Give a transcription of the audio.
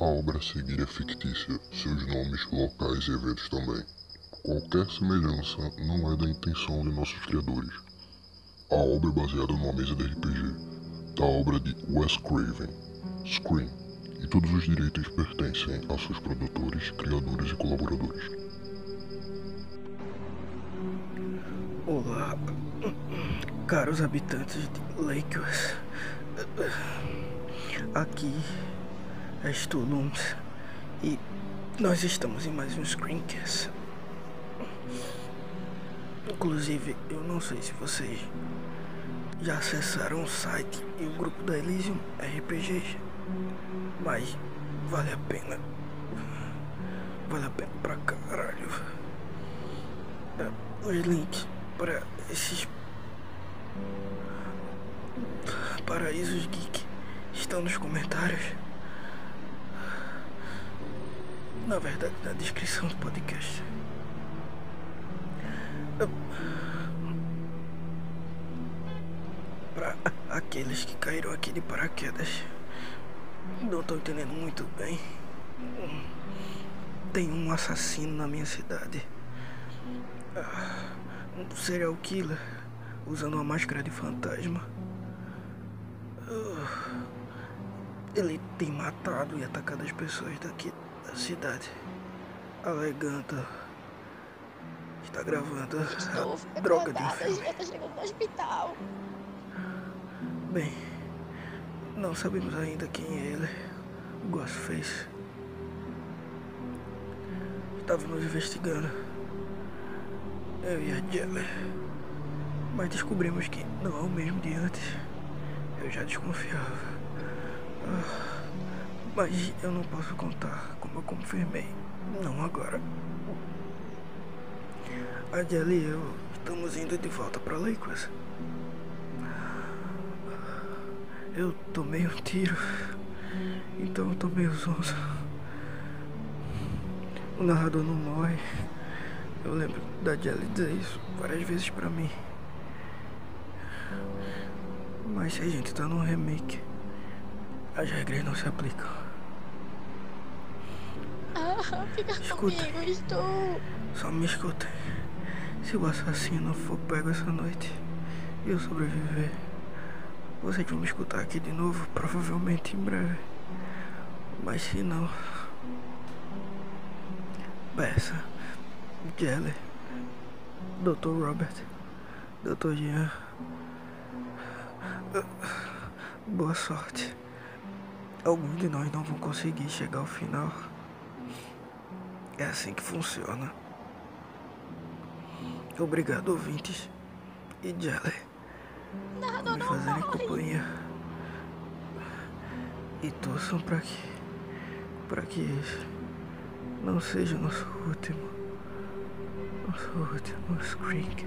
A obra a seguir é fictícia, seus nomes, locais e eventos também. Qualquer semelhança não é da intenção de nossos criadores. A obra é baseada numa mesa de RPG, da obra de Wes Craven, Scream, e todos os direitos pertencem a seus produtores, criadores e colaboradores. Olá, caros habitantes de Lakers. Aqui Stulums e nós estamos em mais um Screencast. Inclusive, eu não sei se vocês já acessaram o site e o grupo da Elysium RPG, mas vale a pena. Vale a pena pra caralho. É, os links para esses paraísos geek estão nos comentários. Na verdade, na descrição do podcast. Para aqueles que caíram aqui de paraquedas, não estou entendendo muito bem. Tem um assassino na minha cidade. Um serial killer usando uma máscara de fantasma. Ele tem matado e atacado as pessoas daqui da cidade, alegando está gravando a droga de um filme. No hospital. Bem, não sabemos ainda quem é ele. O Ghostface. Estávamos investigando. Eu e a Jelly. Mas descobrimos que não é o mesmo de antes. Eu já desconfiava. Ah, mas eu não posso contar como eu confirmei. Não agora. A Jelly e eu estamos indo de volta para Lakers. Eu tomei um tiro, então eu tô meio zonzo. O narrador não morre. Eu lembro da Jelly dizer isso várias vezes pra mim. Mas se a gente tá num remake, as regras não se aplicam. Fica Escuta. comigo, estou. Só me escutem. Se o assassino for pego essa noite e eu sobreviver, vocês vão me escutar aqui de novo, provavelmente em breve. Mas se não. Peça, Jelly, Dr. Robert, Dr. Jean. Boa sorte. Alguns de nós não vão conseguir chegar ao final. É assim que funciona. Obrigado, ouvintes. E Jelly, por me fazerem companhia. E torçam para que. para que esse não seja o nosso último. Nosso último screencast.